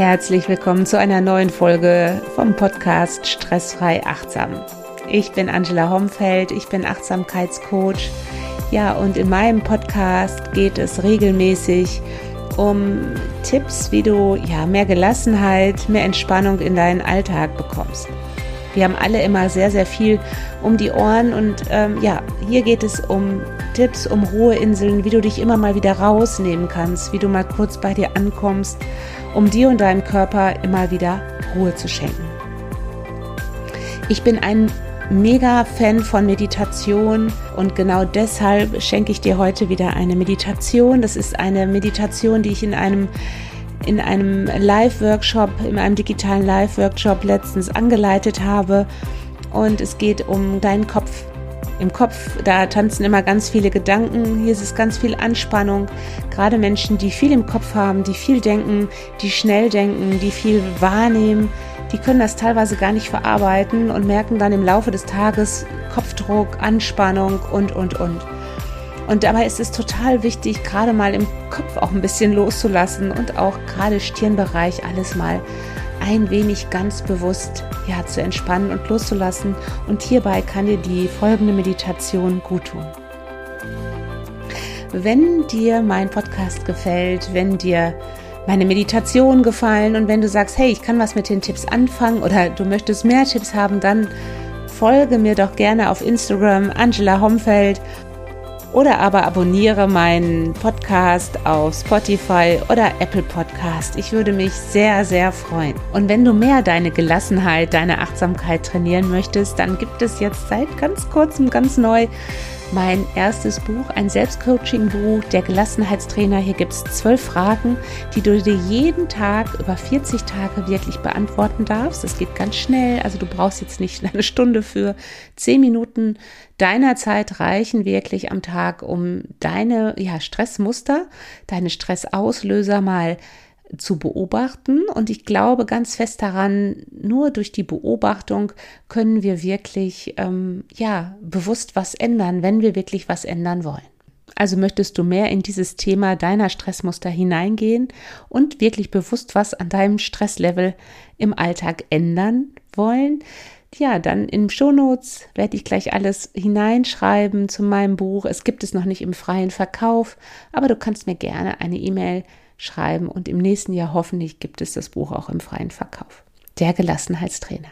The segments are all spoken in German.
Herzlich willkommen zu einer neuen Folge vom Podcast Stressfrei Achtsam. Ich bin Angela Homfeld, ich bin Achtsamkeitscoach. Ja, und in meinem Podcast geht es regelmäßig um Tipps, wie du ja mehr Gelassenheit, mehr Entspannung in deinen Alltag bekommst. Wir haben alle immer sehr, sehr viel um die Ohren und ähm, ja, hier geht es um Tipps, um Ruheinseln, wie du dich immer mal wieder rausnehmen kannst, wie du mal kurz bei dir ankommst, um dir und deinem Körper immer wieder Ruhe zu schenken. Ich bin ein mega Fan von Meditation und genau deshalb schenke ich dir heute wieder eine Meditation. Das ist eine Meditation, die ich in einem in einem Live-Workshop, in einem digitalen Live-Workshop letztens angeleitet habe. Und es geht um deinen Kopf. Im Kopf, da tanzen immer ganz viele Gedanken. Hier ist es ganz viel Anspannung. Gerade Menschen, die viel im Kopf haben, die viel denken, die schnell denken, die viel wahrnehmen, die können das teilweise gar nicht verarbeiten und merken dann im Laufe des Tages Kopfdruck, Anspannung und, und, und. Und dabei ist es total wichtig, gerade mal im Kopf auch ein bisschen loszulassen und auch gerade Stirnbereich alles mal ein wenig ganz bewusst ja, zu entspannen und loszulassen. Und hierbei kann dir die folgende Meditation gut tun. Wenn dir mein Podcast gefällt, wenn dir meine Meditation gefallen und wenn du sagst, hey, ich kann was mit den Tipps anfangen oder du möchtest mehr Tipps haben, dann folge mir doch gerne auf Instagram Angela Homfeld oder aber abonniere meinen Podcast auf Spotify oder Apple Podcast. Ich würde mich sehr, sehr freuen. Und wenn du mehr deine Gelassenheit, deine Achtsamkeit trainieren möchtest, dann gibt es jetzt seit ganz kurzem ganz neu mein erstes Buch, ein Selbstcoaching-Buch, der Gelassenheitstrainer. Hier gibt es zwölf Fragen, die du dir jeden Tag über 40 Tage wirklich beantworten darfst. Das geht ganz schnell, also du brauchst jetzt nicht eine Stunde für. Zehn Minuten deiner Zeit reichen wirklich am Tag, um deine ja, Stressmuster, deine Stressauslöser mal zu beobachten. Und ich glaube ganz fest daran, nur durch die Beobachtung können wir wirklich, ähm, ja, bewusst was ändern, wenn wir wirklich was ändern wollen. Also möchtest du mehr in dieses Thema deiner Stressmuster hineingehen und wirklich bewusst was an deinem Stresslevel im Alltag ändern wollen? Ja, dann in Shownotes werde ich gleich alles hineinschreiben zu meinem Buch. Es gibt es noch nicht im freien Verkauf, aber du kannst mir gerne eine E-Mail schreiben und im nächsten Jahr hoffentlich gibt es das Buch auch im freien Verkauf. Der Gelassenheitstrainer.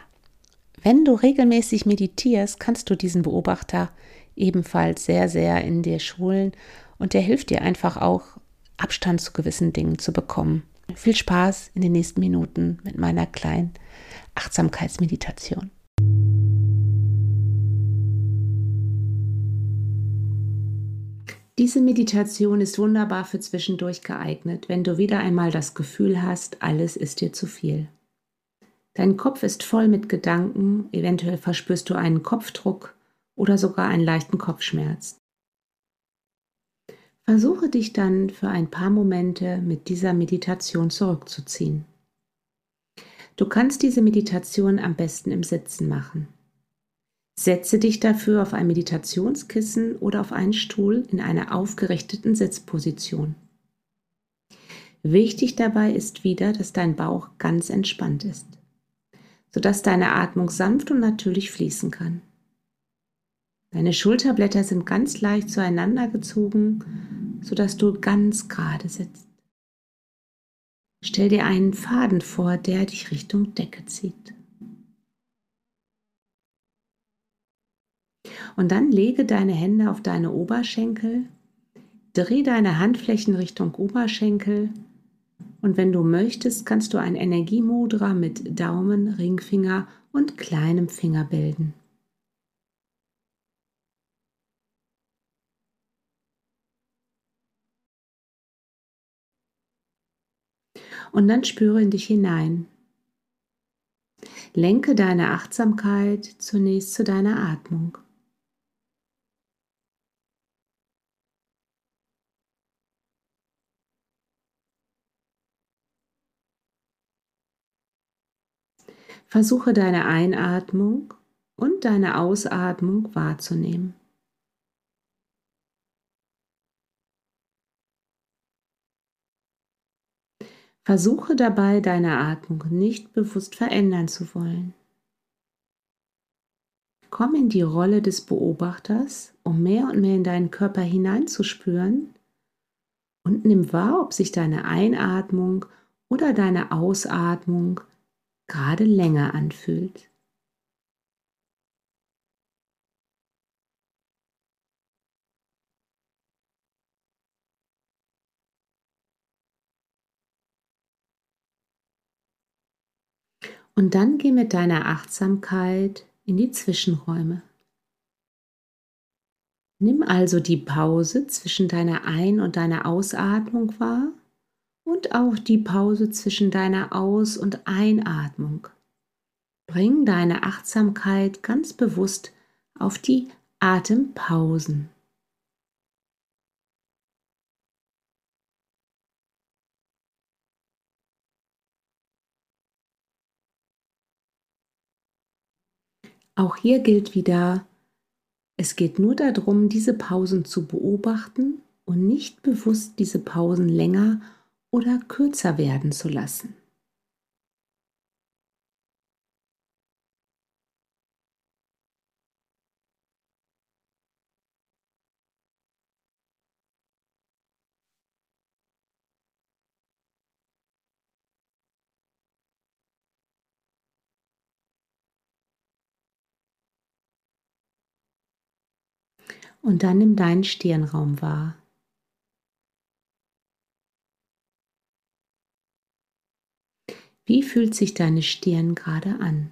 Wenn du regelmäßig meditierst, kannst du diesen Beobachter ebenfalls sehr, sehr in dir schulen und der hilft dir einfach auch, Abstand zu gewissen Dingen zu bekommen. Viel Spaß in den nächsten Minuten mit meiner kleinen Achtsamkeitsmeditation. Diese Meditation ist wunderbar für zwischendurch geeignet, wenn du wieder einmal das Gefühl hast, alles ist dir zu viel. Dein Kopf ist voll mit Gedanken, eventuell verspürst du einen Kopfdruck oder sogar einen leichten Kopfschmerz. Versuche dich dann für ein paar Momente mit dieser Meditation zurückzuziehen. Du kannst diese Meditation am besten im Sitzen machen. Setze dich dafür auf ein Meditationskissen oder auf einen Stuhl in einer aufgerichteten Sitzposition. Wichtig dabei ist wieder, dass dein Bauch ganz entspannt ist, sodass deine Atmung sanft und natürlich fließen kann. Deine Schulterblätter sind ganz leicht zueinander gezogen, sodass du ganz gerade sitzt. Stell dir einen Faden vor, der dich Richtung Decke zieht. Und dann lege deine Hände auf deine Oberschenkel, dreh deine Handflächen Richtung Oberschenkel und wenn du möchtest, kannst du ein Energiemudra mit Daumen, Ringfinger und kleinem Finger bilden. Und dann spüre in dich hinein. Lenke deine Achtsamkeit zunächst zu deiner Atmung. Versuche deine Einatmung und deine Ausatmung wahrzunehmen. Versuche dabei, deine Atmung nicht bewusst verändern zu wollen. Komm in die Rolle des Beobachters, um mehr und mehr in deinen Körper hineinzuspüren und nimm wahr, ob sich deine Einatmung oder deine Ausatmung gerade länger anfühlt. Und dann geh mit deiner Achtsamkeit in die Zwischenräume. Nimm also die Pause zwischen deiner Ein- und deiner Ausatmung wahr und auch die Pause zwischen deiner Aus- und Einatmung. Bring deine Achtsamkeit ganz bewusst auf die Atempausen. Auch hier gilt wieder, es geht nur darum, diese Pausen zu beobachten und nicht bewusst diese Pausen länger oder kürzer werden zu lassen. Und dann nimm deinen Stirnraum wahr. Wie fühlt sich deine Stirn gerade an?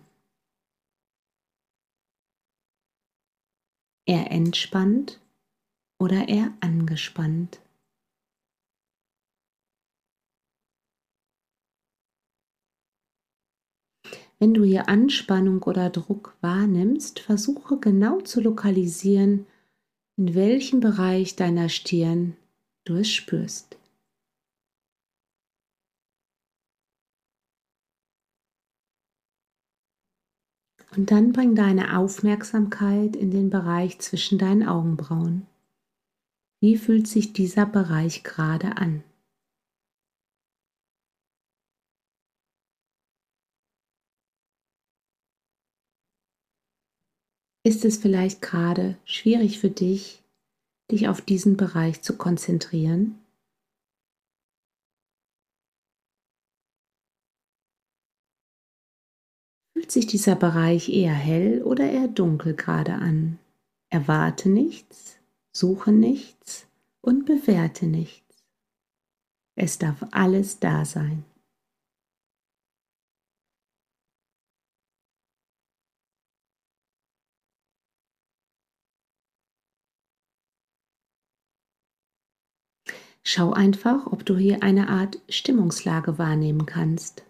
Eher entspannt oder eher angespannt? Wenn du hier Anspannung oder Druck wahrnimmst, versuche genau zu lokalisieren, in welchem Bereich deiner Stirn du es spürst. Und dann bring deine Aufmerksamkeit in den Bereich zwischen deinen Augenbrauen. Wie fühlt sich dieser Bereich gerade an? Ist es vielleicht gerade schwierig für dich, dich auf diesen Bereich zu konzentrieren? Fühlt sich dieser Bereich eher hell oder eher dunkel gerade an? Erwarte nichts, suche nichts und bewerte nichts. Es darf alles da sein. Schau einfach, ob du hier eine Art Stimmungslage wahrnehmen kannst.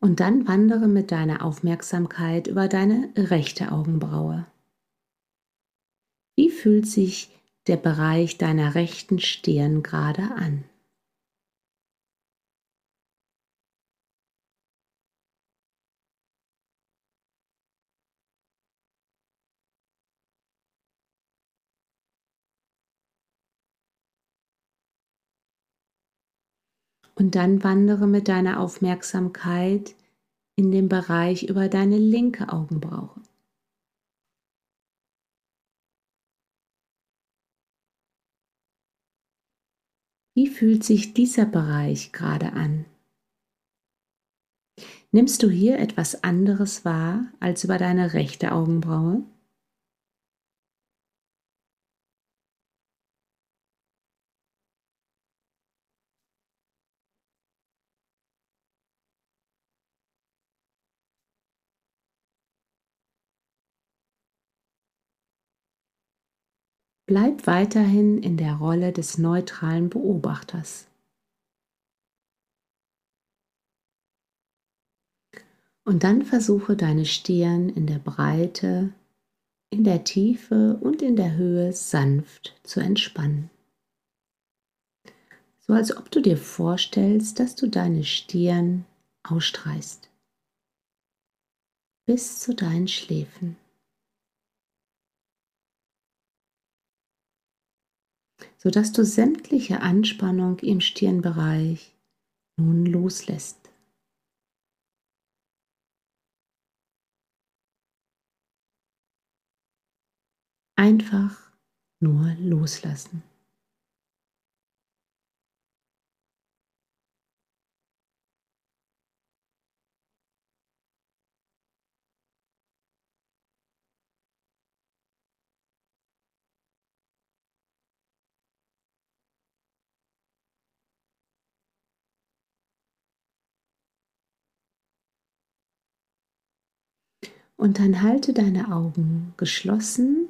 Und dann wandere mit deiner Aufmerksamkeit über deine rechte Augenbraue. Wie fühlt sich der Bereich deiner rechten Stirn gerade an? Und dann wandere mit deiner Aufmerksamkeit in den Bereich über deine linke Augenbraue. Wie fühlt sich dieser Bereich gerade an? Nimmst du hier etwas anderes wahr als über deine rechte Augenbraue? Bleib weiterhin in der Rolle des neutralen Beobachters. Und dann versuche deine Stirn in der Breite, in der Tiefe und in der Höhe sanft zu entspannen. So als ob du dir vorstellst, dass du deine Stirn ausstreichst bis zu deinen Schläfen. Sodass du sämtliche Anspannung im Stirnbereich nun loslässt. Einfach nur loslassen. Und dann halte deine Augen geschlossen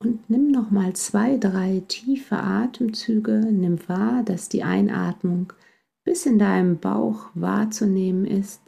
und nimm noch mal zwei, drei tiefe Atemzüge. Nimm wahr, dass die Einatmung bis in deinem Bauch wahrzunehmen ist